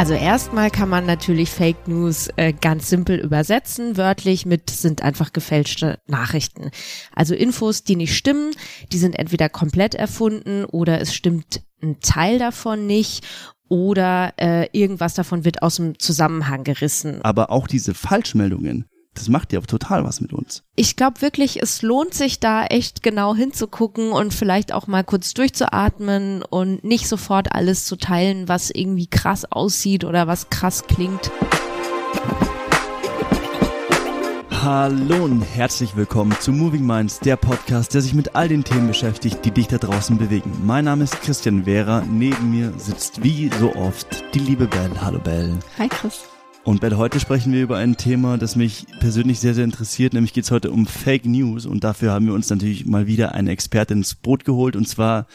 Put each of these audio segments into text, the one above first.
Also erstmal kann man natürlich Fake News äh, ganz simpel übersetzen, wörtlich mit sind einfach gefälschte Nachrichten. Also Infos, die nicht stimmen, die sind entweder komplett erfunden oder es stimmt ein Teil davon nicht oder äh, irgendwas davon wird aus dem Zusammenhang gerissen. Aber auch diese Falschmeldungen, das macht ja total was mit uns. Ich glaube wirklich, es lohnt sich da echt genau hinzugucken und vielleicht auch mal kurz durchzuatmen und nicht sofort alles zu teilen, was irgendwie krass aussieht oder was krass klingt. Hallo und herzlich willkommen zu Moving Minds, der Podcast, der sich mit all den Themen beschäftigt, die dich da draußen bewegen. Mein Name ist Christian Wehrer, neben mir sitzt wie so oft die liebe Belle. Hallo Belle. Hi Chris. Und bei heute sprechen wir über ein Thema, das mich persönlich sehr, sehr interessiert. Nämlich geht es heute um Fake News. Und dafür haben wir uns natürlich mal wieder eine Expertin ins Boot geholt. Und zwar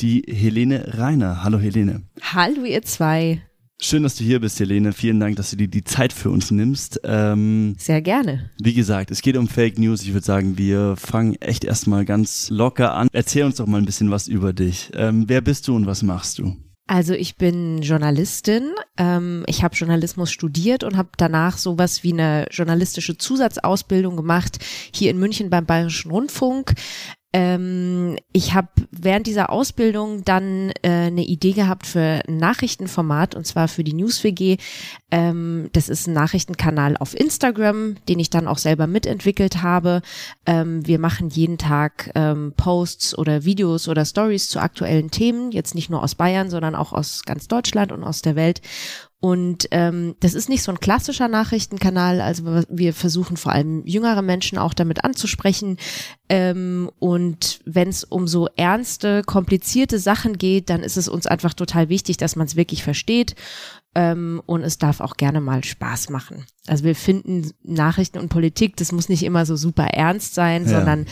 die Helene Reiner. Hallo Helene. Hallo ihr zwei. Schön, dass du hier bist, Helene. Vielen Dank, dass du dir die Zeit für uns nimmst. Ähm, Sehr gerne. Wie gesagt, es geht um Fake News. Ich würde sagen, wir fangen echt erstmal ganz locker an. Erzähl uns doch mal ein bisschen was über dich. Ähm, wer bist du und was machst du? Also ich bin Journalistin. Ähm, ich habe Journalismus studiert und habe danach sowas wie eine journalistische Zusatzausbildung gemacht hier in München beim Bayerischen Rundfunk. Ähm, ich habe während dieser Ausbildung dann äh, eine Idee gehabt für ein Nachrichtenformat und zwar für die NewsWG. Ähm, das ist ein Nachrichtenkanal auf Instagram, den ich dann auch selber mitentwickelt habe. Ähm, wir machen jeden Tag ähm, Posts oder Videos oder Stories zu aktuellen Themen, jetzt nicht nur aus Bayern, sondern auch aus ganz Deutschland und aus der Welt. Und ähm, das ist nicht so ein klassischer Nachrichtenkanal. Also wir versuchen vor allem jüngere Menschen auch damit anzusprechen. Ähm, und wenn es um so ernste, komplizierte Sachen geht, dann ist es uns einfach total wichtig, dass man es wirklich versteht. Ähm, und es darf auch gerne mal Spaß machen. Also wir finden Nachrichten und Politik, das muss nicht immer so super ernst sein, ja. sondern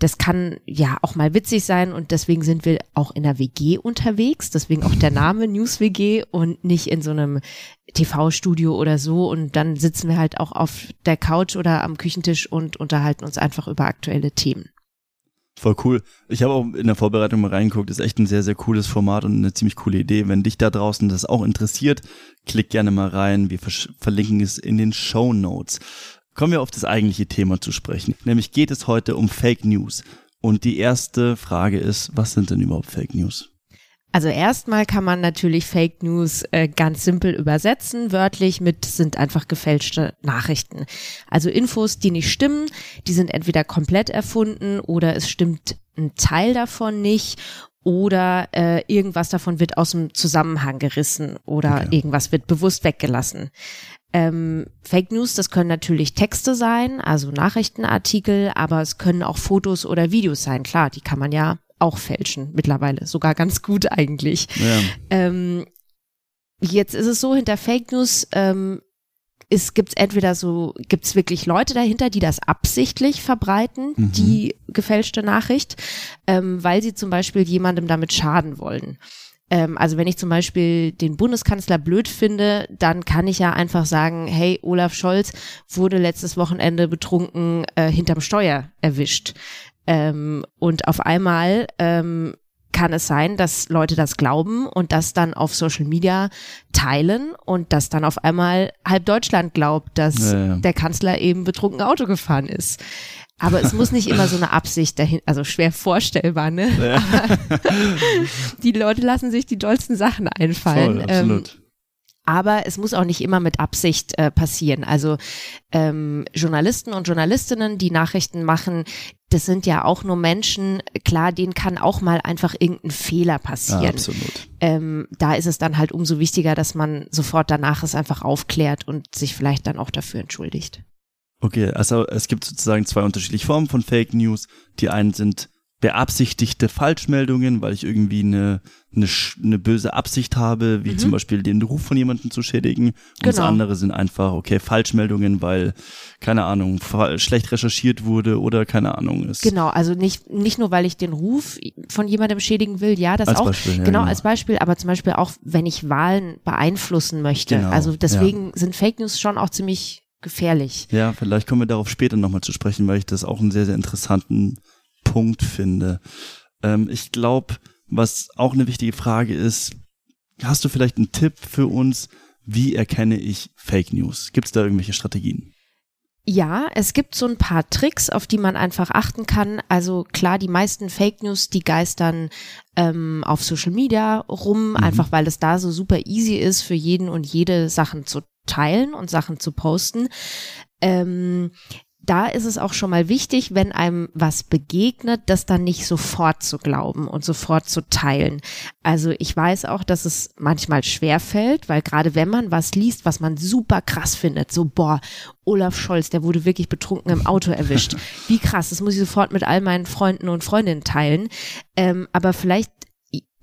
das kann ja auch mal witzig sein und deswegen sind wir auch in der WG unterwegs, deswegen auch der Name News WG und nicht in so einem TV-Studio oder so und dann sitzen wir halt auch auf der Couch oder am Küchentisch und unterhalten uns einfach über aktuelle Themen. Voll cool. Ich habe auch in der Vorbereitung mal reingeguckt. Ist echt ein sehr, sehr cooles Format und eine ziemlich coole Idee. Wenn dich da draußen das auch interessiert, klick gerne mal rein. Wir verlinken es in den Show Notes. Kommen wir auf das eigentliche Thema zu sprechen. Nämlich geht es heute um Fake News. Und die erste Frage ist, was sind denn überhaupt Fake News? Also erstmal kann man natürlich Fake News äh, ganz simpel übersetzen, wörtlich mit sind einfach gefälschte Nachrichten. Also Infos, die nicht stimmen, die sind entweder komplett erfunden oder es stimmt ein Teil davon nicht oder äh, irgendwas davon wird aus dem Zusammenhang gerissen oder okay. irgendwas wird bewusst weggelassen. Ähm, Fake News, das können natürlich Texte sein, also Nachrichtenartikel, aber es können auch Fotos oder Videos sein. Klar, die kann man ja auch fälschen mittlerweile, sogar ganz gut eigentlich. Ja. Ähm, jetzt ist es so, hinter Fake News ähm, es gibt entweder so, gibt es wirklich Leute dahinter, die das absichtlich verbreiten, mhm. die gefälschte Nachricht, ähm, weil sie zum Beispiel jemandem damit schaden wollen. Ähm, also wenn ich zum Beispiel den Bundeskanzler blöd finde, dann kann ich ja einfach sagen, hey, Olaf Scholz wurde letztes Wochenende betrunken äh, hinterm Steuer erwischt. Ähm, und auf einmal ähm, kann es sein, dass Leute das glauben und das dann auf Social Media teilen und dass dann auf einmal halb Deutschland glaubt, dass ja, ja. der Kanzler eben betrunken Auto gefahren ist. Aber es muss nicht immer so eine Absicht dahin, also schwer vorstellbar, ne? Ja. die Leute lassen sich die dollsten Sachen einfallen. Voll, absolut. Ähm, aber es muss auch nicht immer mit Absicht äh, passieren. Also ähm, Journalisten und Journalistinnen, die Nachrichten machen, das sind ja auch nur Menschen, klar, denen kann auch mal einfach irgendein Fehler passieren. Ja, absolut. Ähm, da ist es dann halt umso wichtiger, dass man sofort danach es einfach aufklärt und sich vielleicht dann auch dafür entschuldigt. Okay, also es gibt sozusagen zwei unterschiedliche Formen von Fake News. Die einen sind beabsichtigte Falschmeldungen, weil ich irgendwie eine, eine, eine böse Absicht habe, wie mhm. zum Beispiel den Ruf von jemandem zu schädigen. Und genau. das andere sind einfach, okay, Falschmeldungen, weil, keine Ahnung, schlecht recherchiert wurde oder keine Ahnung ist. Genau, also nicht, nicht nur, weil ich den Ruf von jemandem schädigen will, ja, das als auch, Beispiel, ja, genau, genau, als Beispiel, aber zum Beispiel auch, wenn ich Wahlen beeinflussen möchte. Genau, also deswegen ja. sind Fake News schon auch ziemlich gefährlich. Ja, vielleicht kommen wir darauf später nochmal zu sprechen, weil ich das auch einen sehr, sehr interessanten Punkt finde. Ähm, ich glaube, was auch eine wichtige Frage ist, hast du vielleicht einen Tipp für uns, Wie erkenne ich Fake News? Gibt es da irgendwelche Strategien? Ja, es gibt so ein paar Tricks, auf die man einfach achten kann. Also klar, die meisten Fake News, die geistern ähm, auf Social Media rum, mhm. einfach weil es da so super easy ist, für jeden und jede Sachen zu teilen und Sachen zu posten. Ähm, da ist es auch schon mal wichtig, wenn einem was begegnet, das dann nicht sofort zu glauben und sofort zu teilen. Also ich weiß auch, dass es manchmal schwer fällt, weil gerade wenn man was liest, was man super krass findet, so boah, Olaf Scholz, der wurde wirklich betrunken im Auto erwischt. Wie krass, das muss ich sofort mit all meinen Freunden und Freundinnen teilen. Ähm, aber vielleicht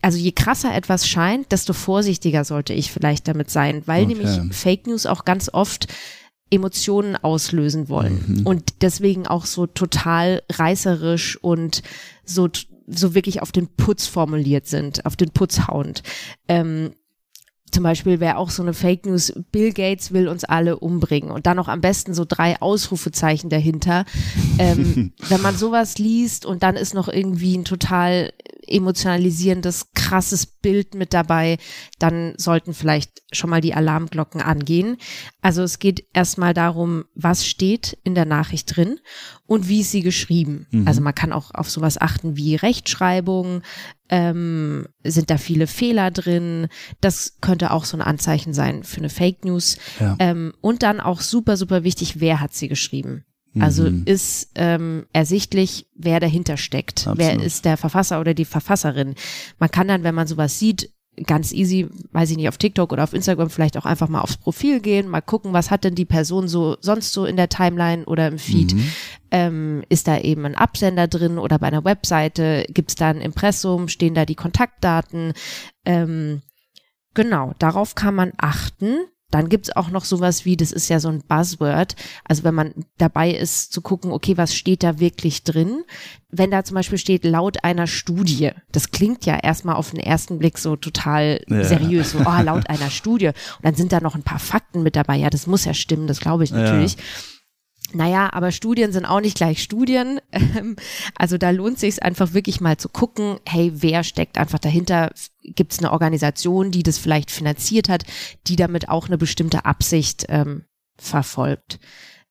also je krasser etwas scheint, desto vorsichtiger sollte ich vielleicht damit sein, weil okay. nämlich Fake News auch ganz oft Emotionen auslösen wollen mhm. und deswegen auch so total reißerisch und so so wirklich auf den Putz formuliert sind, auf den Putz hauend. Ähm, zum Beispiel wäre auch so eine Fake News, Bill Gates will uns alle umbringen und dann noch am besten so drei Ausrufezeichen dahinter. Ähm, wenn man sowas liest und dann ist noch irgendwie ein total emotionalisierendes, krasses Bild mit dabei, dann sollten vielleicht schon mal die Alarmglocken angehen. Also es geht erstmal darum, was steht in der Nachricht drin und wie ist sie geschrieben. Mhm. Also man kann auch auf sowas achten wie Rechtschreibung, ähm, sind da viele Fehler drin. Das könnte auch so ein Anzeichen sein für eine Fake News. Ja. Ähm, und dann auch super, super wichtig, wer hat sie geschrieben? Also mhm. ist ähm, ersichtlich, wer dahinter steckt. Absolut. Wer ist der Verfasser oder die Verfasserin? Man kann dann, wenn man sowas sieht, ganz easy, weiß ich nicht, auf TikTok oder auf Instagram vielleicht auch einfach mal aufs Profil gehen, mal gucken, was hat denn die Person so sonst so in der Timeline oder im Feed. Mhm. Ähm, ist da eben ein Absender drin oder bei einer Webseite? Gibt es da ein Impressum? Stehen da die Kontaktdaten? Ähm, genau, darauf kann man achten. Dann gibt's auch noch sowas wie, das ist ja so ein Buzzword, also wenn man dabei ist zu gucken, okay, was steht da wirklich drin? Wenn da zum Beispiel steht, laut einer Studie, das klingt ja erstmal auf den ersten Blick so total ja. seriös, so, oh, laut einer Studie. Und dann sind da noch ein paar Fakten mit dabei, ja, das muss ja stimmen, das glaube ich natürlich. Ja. Naja, aber Studien sind auch nicht gleich Studien. Ähm, also da lohnt sich einfach wirklich mal zu gucken, hey, wer steckt einfach dahinter? Gibt es eine Organisation, die das vielleicht finanziert hat, die damit auch eine bestimmte Absicht ähm, verfolgt?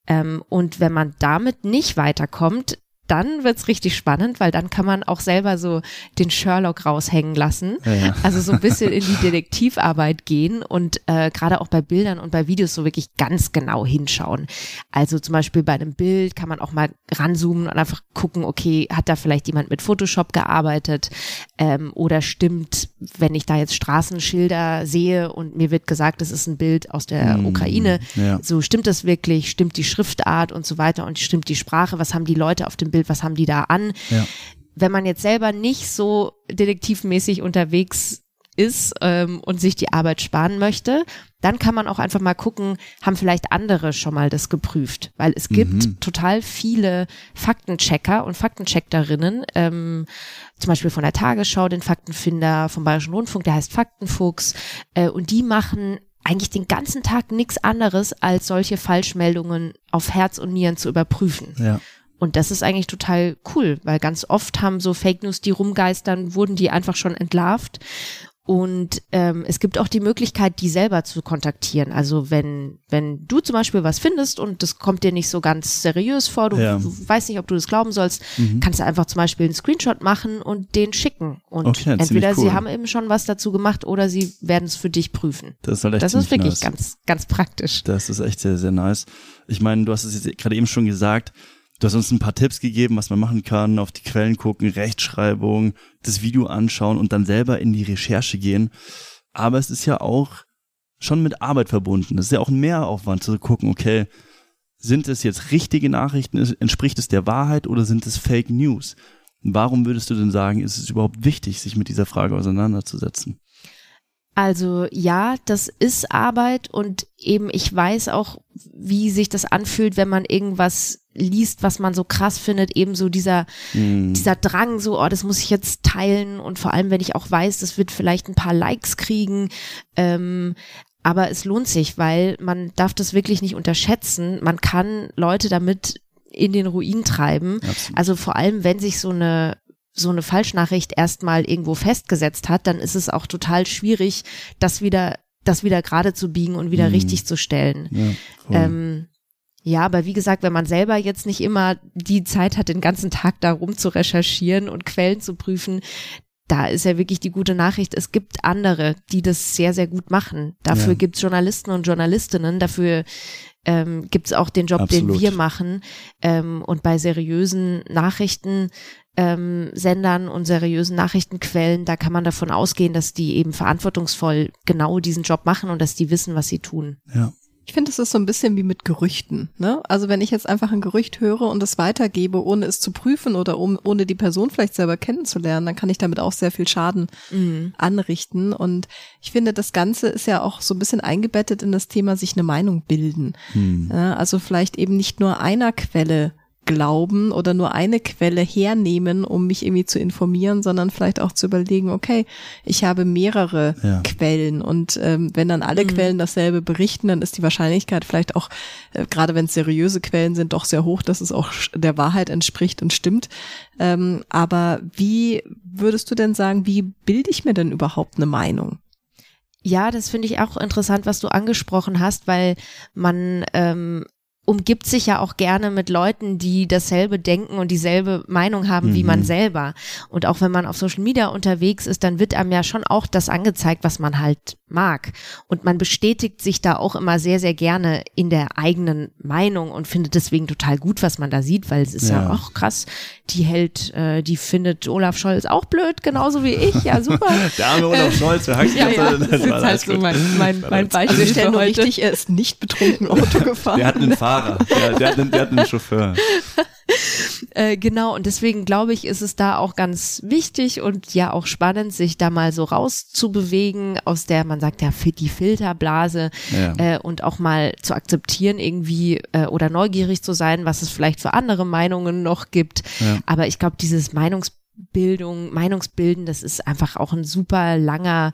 Ähm, und wenn man damit nicht weiterkommt, dann wird's richtig spannend, weil dann kann man auch selber so den Sherlock raushängen lassen. Ja. Also so ein bisschen in die Detektivarbeit gehen und äh, gerade auch bei Bildern und bei Videos so wirklich ganz genau hinschauen. Also zum Beispiel bei einem Bild kann man auch mal ranzoomen und einfach gucken, okay, hat da vielleicht jemand mit Photoshop gearbeitet ähm, oder stimmt, wenn ich da jetzt Straßenschilder sehe und mir wird gesagt, das ist ein Bild aus der mm, Ukraine, ja. so stimmt das wirklich, stimmt die Schriftart und so weiter und stimmt die Sprache, was haben die Leute auf dem Bild was haben die da an. Ja. Wenn man jetzt selber nicht so detektivmäßig unterwegs ist ähm, und sich die Arbeit sparen möchte, dann kann man auch einfach mal gucken, haben vielleicht andere schon mal das geprüft, weil es gibt mhm. total viele Faktenchecker und Faktencheckerinnen, ähm, zum Beispiel von der Tagesschau, den Faktenfinder, vom Bayerischen Rundfunk, der heißt Faktenfuchs, äh, und die machen eigentlich den ganzen Tag nichts anderes, als solche Falschmeldungen auf Herz und Nieren zu überprüfen. Ja. Und das ist eigentlich total cool, weil ganz oft haben so Fake News, die rumgeistern, wurden die einfach schon entlarvt. Und ähm, es gibt auch die Möglichkeit, die selber zu kontaktieren. Also wenn, wenn du zum Beispiel was findest und das kommt dir nicht so ganz seriös vor, du, ja. weißt nicht, ob du das glauben sollst, mhm. kannst du einfach zum Beispiel einen Screenshot machen und den schicken. Und okay, entweder cool. sie haben eben schon was dazu gemacht oder sie werden es für dich prüfen. Das ist, halt echt das ist wirklich nice. ganz, ganz praktisch. Das ist echt sehr, sehr nice. Ich meine, du hast es jetzt gerade eben schon gesagt, Du hast uns ein paar Tipps gegeben, was man machen kann, auf die Quellen gucken, Rechtschreibung, das Video anschauen und dann selber in die Recherche gehen. Aber es ist ja auch schon mit Arbeit verbunden. Es ist ja auch ein Mehraufwand zu gucken, okay, sind es jetzt richtige Nachrichten, entspricht es der Wahrheit oder sind es Fake News? Warum würdest du denn sagen, ist es überhaupt wichtig, sich mit dieser Frage auseinanderzusetzen? Also ja, das ist Arbeit und eben ich weiß auch, wie sich das anfühlt, wenn man irgendwas liest, was man so krass findet, eben so dieser, mm. dieser Drang, so, oh, das muss ich jetzt teilen und vor allem, wenn ich auch weiß, das wird vielleicht ein paar Likes kriegen, ähm, aber es lohnt sich, weil man darf das wirklich nicht unterschätzen. Man kann Leute damit in den Ruin treiben. Absolut. Also vor allem, wenn sich so eine so eine Falschnachricht erstmal irgendwo festgesetzt hat, dann ist es auch total schwierig, das wieder das wieder gerade zu biegen und wieder Mhm. richtig zu stellen. Ja. Ähm, ja, aber wie gesagt, wenn man selber jetzt nicht immer die Zeit hat, den ganzen Tag da rum zu recherchieren und Quellen zu prüfen, da ist ja wirklich die gute Nachricht, es gibt andere, die das sehr, sehr gut machen. Dafür Ja. gibt's Journalisten und Journalistinnen, dafür ähm, gibt's auch den Job, Absolut. den wir machen. Ähm, und bei seriösen Nachrichten. Ähm, Sendern und seriösen Nachrichtenquellen, da kann man davon ausgehen, dass die eben verantwortungsvoll genau diesen Job machen und dass die wissen, was sie tun. ja. Ich finde, es ist so ein bisschen wie mit Gerüchten. Ne? Also wenn ich jetzt einfach ein Gerücht höre und es weitergebe, ohne es zu prüfen oder um, ohne die Person vielleicht selber kennenzulernen, dann kann ich damit auch sehr viel Schaden Mhm. anrichten. Und ich finde, das Ganze ist ja auch so ein bisschen eingebettet in das Thema sich eine Meinung bilden. Hm. Ja, also vielleicht eben nicht nur einer Quelle glauben oder nur eine Quelle hernehmen, um mich irgendwie zu informieren, sondern vielleicht auch zu überlegen, okay, ich habe mehrere Ja. Quellen und ähm, wenn dann alle Mhm. Quellen dasselbe berichten, dann ist die Wahrscheinlichkeit vielleicht auch, äh, gerade wenn es seriöse Quellen sind, doch sehr hoch, dass es auch der Wahrheit entspricht und stimmt. Ähm, aber wie würdest du denn sagen, wie bilde ich mir denn überhaupt eine Meinung? Ja, das finde ich auch interessant, was du angesprochen hast, weil man ähm, umgibt sich ja auch gerne mit Leuten, die dasselbe denken und dieselbe Meinung haben wie Mhm. man selber. Und auch wenn man auf Social Media unterwegs ist, dann wird einem ja schon auch das angezeigt, was man halt mag. Und man bestätigt sich da auch immer sehr, sehr gerne in der eigenen Meinung und findet deswegen total gut, was man da sieht, weil es ist ja, Ja. auch krass, die hält, äh, die findet Olaf Scholz auch blöd, genauso wie ich. Ja, super. Der arme Olaf Scholz, wer hackt Ja, ja, Das das ist war halt so mein, mein, mein Beispiel Also stellen heute. richtig, er ist nicht betrunken Auto gefahren. Der hat einen Fahrer, der, der, hat einen, der hat einen Chauffeur. Äh, genau, und deswegen glaube ich, ist es da auch ganz wichtig und ja auch spannend, sich da mal so rauszubewegen aus der, man sagt ja, die Filterblase Ja. äh, und auch mal zu akzeptieren irgendwie äh, oder neugierig zu sein, was es vielleicht für andere Meinungen noch gibt. Ja. Aber ich glaube, dieses Meinungsbildung, Meinungsbilden, das ist einfach auch ein super langer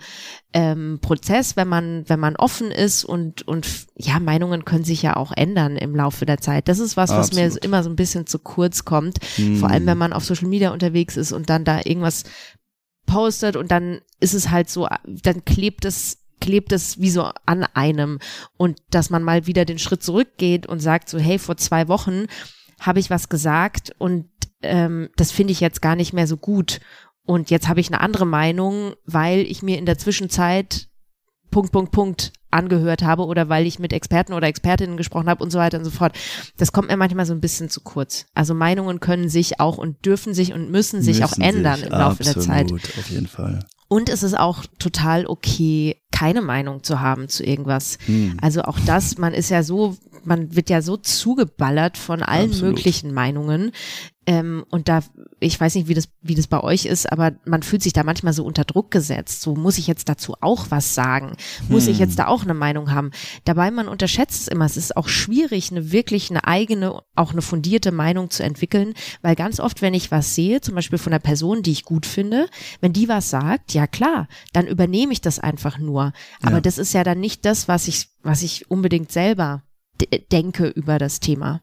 ähm, Prozess, wenn man, wenn man offen ist und, und ja, Meinungen können sich ja auch ändern im Laufe der Zeit. Das ist was, was mir Absolut. immer so ein bisschen zu kurz kommt. Hm. Vor allem, wenn man auf Social Media unterwegs ist und dann da irgendwas postet und dann ist es halt so, dann klebt es klebt es wie so an einem und dass man mal wieder den Schritt zurückgeht und sagt so, hey, vor zwei Wochen habe ich was gesagt und ähm, das finde ich jetzt gar nicht mehr so gut und jetzt habe ich eine andere Meinung, weil ich mir in der Zwischenzeit Punkt, Punkt, Punkt angehört habe oder weil ich mit Experten oder Expertinnen gesprochen habe und so weiter und so fort. Das kommt mir manchmal so ein bisschen zu kurz. Also Meinungen können sich auch und dürfen sich und müssen sich auch Müssen ändern sich. im Laufe der Zeit. Absolut, auf jeden Fall. Und es ist auch total okay, keine Meinung zu haben zu irgendwas. Hm. Also auch das, man ist ja so, man wird ja so zugeballert von allen Absolut. möglichen Meinungen. Ähm, und da, ich weiß nicht, wie das, wie das bei euch ist, aber man fühlt sich da manchmal so unter Druck gesetzt. So muss ich jetzt dazu auch was sagen? Muss ich Hm. jetzt da auch eine Meinung haben? Dabei, man unterschätzt es immer. Es ist auch schwierig, eine wirklich eine eigene, auch eine fundierte Meinung zu entwickeln, weil ganz oft, wenn ich was sehe, zum Beispiel von einer Person, die ich gut finde, wenn die was sagt, ja klar, dann übernehme ich das einfach nur. Aber Ja. das ist ja dann nicht das, was ich, was ich unbedingt selber denke über das Thema.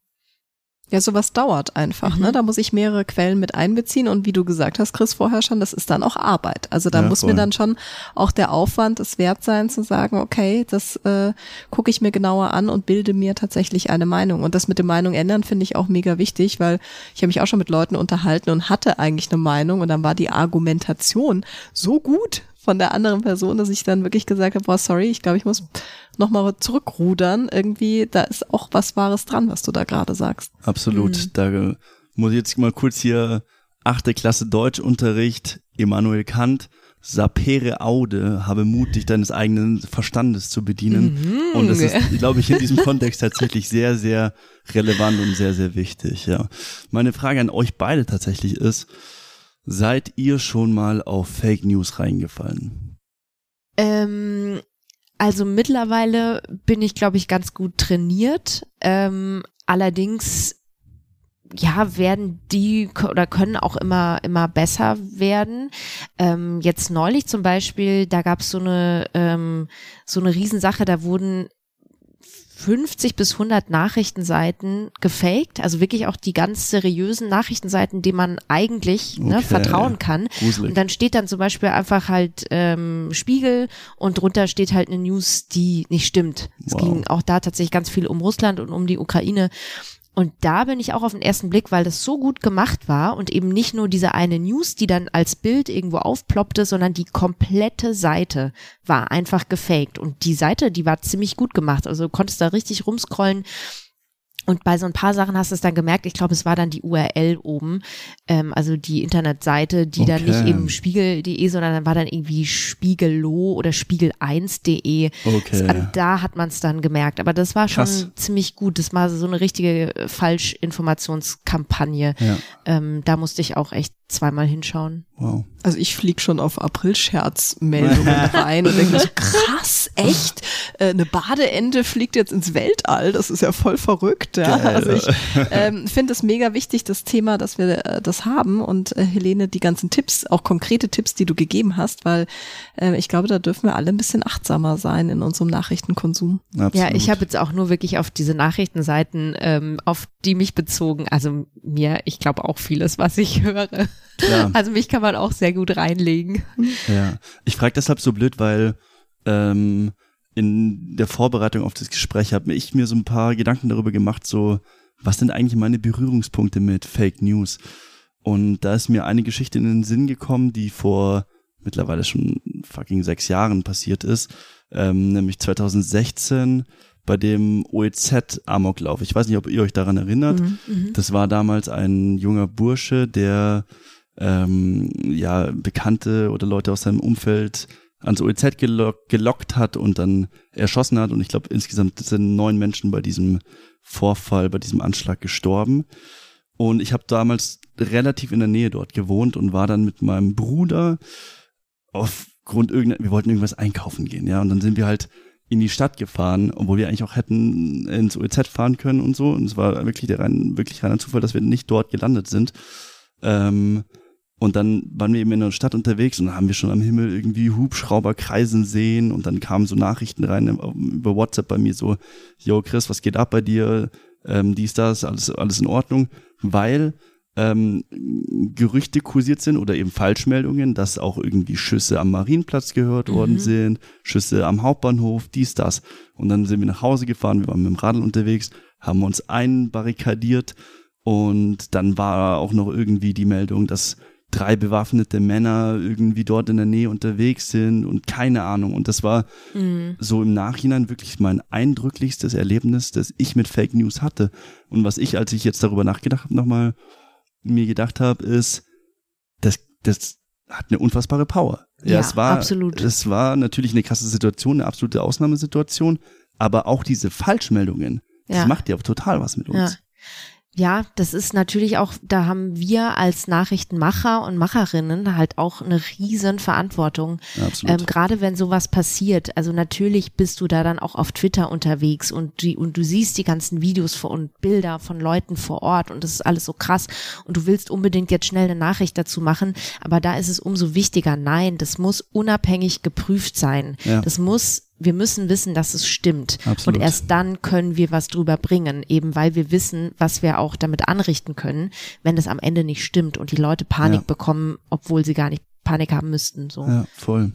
Ja, sowas dauert einfach, Mhm. ne? Da muss ich mehrere Quellen mit einbeziehen und wie du gesagt hast, Chris, vorher schon, das ist dann auch Arbeit. Also da Ja, muss voll. mir dann schon auch der Aufwand es wert sein zu sagen, okay, das äh, gucke ich mir genauer an und bilde mir tatsächlich eine Meinung. Und das mit der Meinung ändern finde ich auch mega wichtig, weil ich habe mich auch schon mit Leuten unterhalten und hatte eigentlich eine Meinung und dann war die Argumentation so gut von der anderen Person, dass ich dann wirklich gesagt habe, boah, sorry, ich glaube, ich muss nochmal zurückrudern. Irgendwie, da ist auch was Wahres dran, was du da gerade sagst. Absolut. Mhm. Da muss ich jetzt mal kurz hier achte Klasse Deutschunterricht, Immanuel Kant, sapere aude, habe Mut, dich deines eigenen Verstandes zu bedienen. Mhm. Und das ist, glaube ich, in diesem Kontext tatsächlich sehr, sehr relevant und sehr, sehr wichtig, ja. Meine Frage an euch beide tatsächlich ist, seid ihr schon mal auf Fake News reingefallen? Ähm, also mittlerweile bin ich, glaube ich, ganz gut trainiert. Ähm, allerdings, ja, werden die oder können auch immer, immer besser werden. Ähm, jetzt neulich zum Beispiel, da gab es so eine, ähm, so eine Riesensache, da wurden 50 bis 100 Nachrichtenseiten gefaked, also wirklich auch die ganz seriösen Nachrichtenseiten, denen man eigentlich ne, Okay. vertrauen kann. Gruselig. Und dann steht dann zum Beispiel einfach halt ähm, Spiegel und drunter steht halt eine News, die nicht stimmt. Es Wow. ging auch da tatsächlich ganz viel um Russland und um die Ukraine. Und da bin ich auch auf den ersten Blick, weil das so gut gemacht war und eben nicht nur diese eine News, die dann als Bild irgendwo aufploppte, sondern die komplette Seite war einfach gefaked. Und die Seite, die war ziemlich gut gemacht. Also du konntest da richtig rumscrollen. Und bei so ein paar Sachen hast du es dann gemerkt, ich glaube, es war dann die URL oben, ähm, also die Internetseite, die dann nicht Okay. eben spiegel.de, sondern dann war dann irgendwie spiegello oder spiegel1.de. Okay. Also Da hat man es dann gemerkt. Aber das war schon Krass. ziemlich gut. Das war so eine richtige äh, Falschinformationskampagne. Ja, Ähm, da musste ich auch echt zweimal hinschauen. wow. Also ich flieg schon auf April-Scherz-Meldungen rein und denke mir so, krass, echt? Äh, eine Badeente fliegt jetzt ins Weltall, das ist ja voll verrückt. Ja? Geil. Also ich ähm, finde es mega wichtig, das Thema, dass wir äh, das haben und äh, Helene, die ganzen Tipps, auch konkrete Tipps, die du gegeben hast, weil äh, ich glaube, da dürfen wir alle ein bisschen achtsamer sein in unserem Nachrichtenkonsum. Absolut. Ja, ich habe jetzt auch nur wirklich auf diese Nachrichtenseiten, ähm, auf die mich bezogen, also mir, ich glaube auch vieles, was ich höre. Klar. Also mich kann man auch sehr gut reinlegen. Ja, ich frage deshalb so blöd, weil ähm, in der Vorbereitung auf das Gespräch habe ich mir so ein paar Gedanken darüber gemacht, so was sind eigentlich meine Berührungspunkte mit Fake News? Und da ist mir eine Geschichte in den Sinn gekommen, die vor mittlerweile schon fucking sechs Jahren passiert ist, ähm, nämlich 2016 bei dem OEZ-Amoklauf. Ich weiß nicht, ob ihr euch daran erinnert. Mhm. Das war damals ein junger Bursche, der ähm, ja Bekannte oder Leute aus seinem Umfeld ans OEZ gelock, gelockt hat und dann erschossen hat. Und ich glaube, insgesamt sind neun Menschen bei diesem Vorfall, bei diesem Anschlag gestorben. Und ich habe damals relativ in der Nähe dort gewohnt und war dann mit meinem Bruder aufgrund irgendeiner, wir wollten irgendwas einkaufen gehen, ja. Und dann sind wir halt in die Stadt gefahren, obwohl wir eigentlich auch hätten ins OEZ fahren können und so. Und es war wirklich der rein, wirklich reiner Zufall, dass wir nicht dort gelandet sind. Ähm, und dann waren wir eben in der Stadt unterwegs und dann haben wir schon am Himmel irgendwie Hubschrauber kreisen sehen und dann kamen so Nachrichten rein über WhatsApp bei mir so, yo Chris, was geht ab bei dir? Ähm, dies, das, alles, alles in Ordnung, weil ähm, Gerüchte kursiert sind oder eben Falschmeldungen, dass auch irgendwie Schüsse am Marienplatz gehört worden Mhm. sind, Schüsse am Hauptbahnhof, dies, das. Und dann sind wir nach Hause gefahren, wir waren mit dem Radl unterwegs, haben uns einbarrikadiert und dann war auch noch irgendwie die Meldung, dass drei bewaffnete Männer irgendwie dort in der Nähe unterwegs sind und keine Ahnung. Und das war Mhm. so im Nachhinein wirklich mein eindrücklichstes Erlebnis, das ich mit Fake News hatte. Und was ich, als ich jetzt darüber nachgedacht habe, nochmal mir gedacht habe, ist, das, das hat eine unfassbare Power. Ja, Ja, es war, absolut. es war natürlich eine krasse Situation, eine absolute Ausnahmesituation, aber auch diese Falschmeldungen, Ja. das macht ja total was mit uns. Ja, das ist natürlich auch, da haben wir als Nachrichtenmacher und Macherinnen halt auch eine riesen Verantwortung. Ja, absolut. Ähm, Gerade wenn sowas passiert, also natürlich bist du da dann auch auf Twitter unterwegs und, die, und du siehst die ganzen Videos und Bilder von Leuten vor Ort und das ist alles so krass und du willst unbedingt jetzt schnell eine Nachricht dazu machen, aber da ist es umso wichtiger, nein, das muss unabhängig geprüft sein. Ja. Das muss wir müssen wissen, dass es stimmt. Absolut. Und erst dann können wir was drüber bringen, eben weil wir wissen, was wir auch damit anrichten können, wenn es am Ende nicht stimmt und die Leute Panik Ja. bekommen, obwohl sie gar nicht Panik haben müssten. So. ja, voll.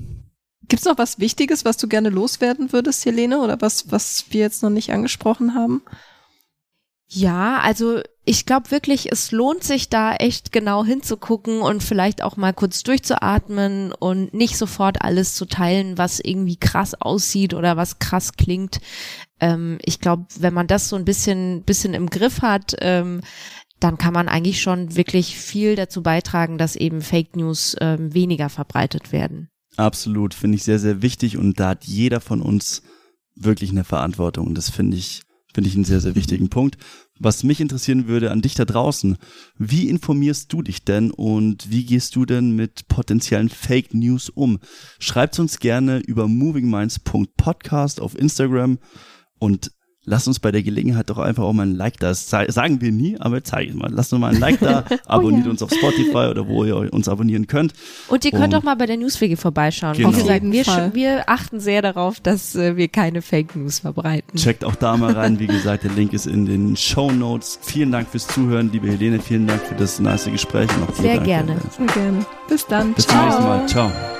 Gibt's noch was Wichtiges, was du gerne loswerden würdest, Helene, oder was, was wir jetzt noch nicht angesprochen haben? Ja, also ich glaube wirklich, es lohnt sich da echt genau hinzugucken und vielleicht auch mal kurz durchzuatmen und nicht sofort alles zu teilen, was irgendwie krass aussieht oder was krass klingt. Ähm, ich glaube, wenn man das so ein bisschen, bisschen im Griff hat, ähm, dann kann man eigentlich schon wirklich viel dazu beitragen, dass eben Fake News ähm, weniger verbreitet werden. Absolut, finde ich sehr, sehr wichtig und da hat jeder von uns wirklich eine Verantwortung das finde ich, finde ich einen sehr, sehr wichtigen Punkt. Was mich interessieren würde an dich da draußen, wie informierst du dich denn und wie gehst du denn mit potenziellen Fake News um? Schreibt uns gerne über movingminds.podcast auf Instagram und lasst uns bei der Gelegenheit doch einfach auch mal ein Like da. Das sagen wir nie, aber zeige mal. Lasst uns mal ein Like da, abonniert oh ja. uns auf Spotify oder wo ihr uns abonnieren könnt. Und ihr könnt Und, auch mal bei der Newswege vorbeischauen. Genau. Wie gesagt, wir, wir achten sehr darauf, dass äh, wir keine Fake News verbreiten. Checkt auch da mal rein. Wie gesagt, der Link ist in den Show Notes. Vielen Dank fürs Zuhören, liebe Helene. Vielen Dank für das nice Gespräch. sehr Dank, gerne. Sehr gerne. Bis dann. Bis Ciao. zum nächsten Mal. Ciao.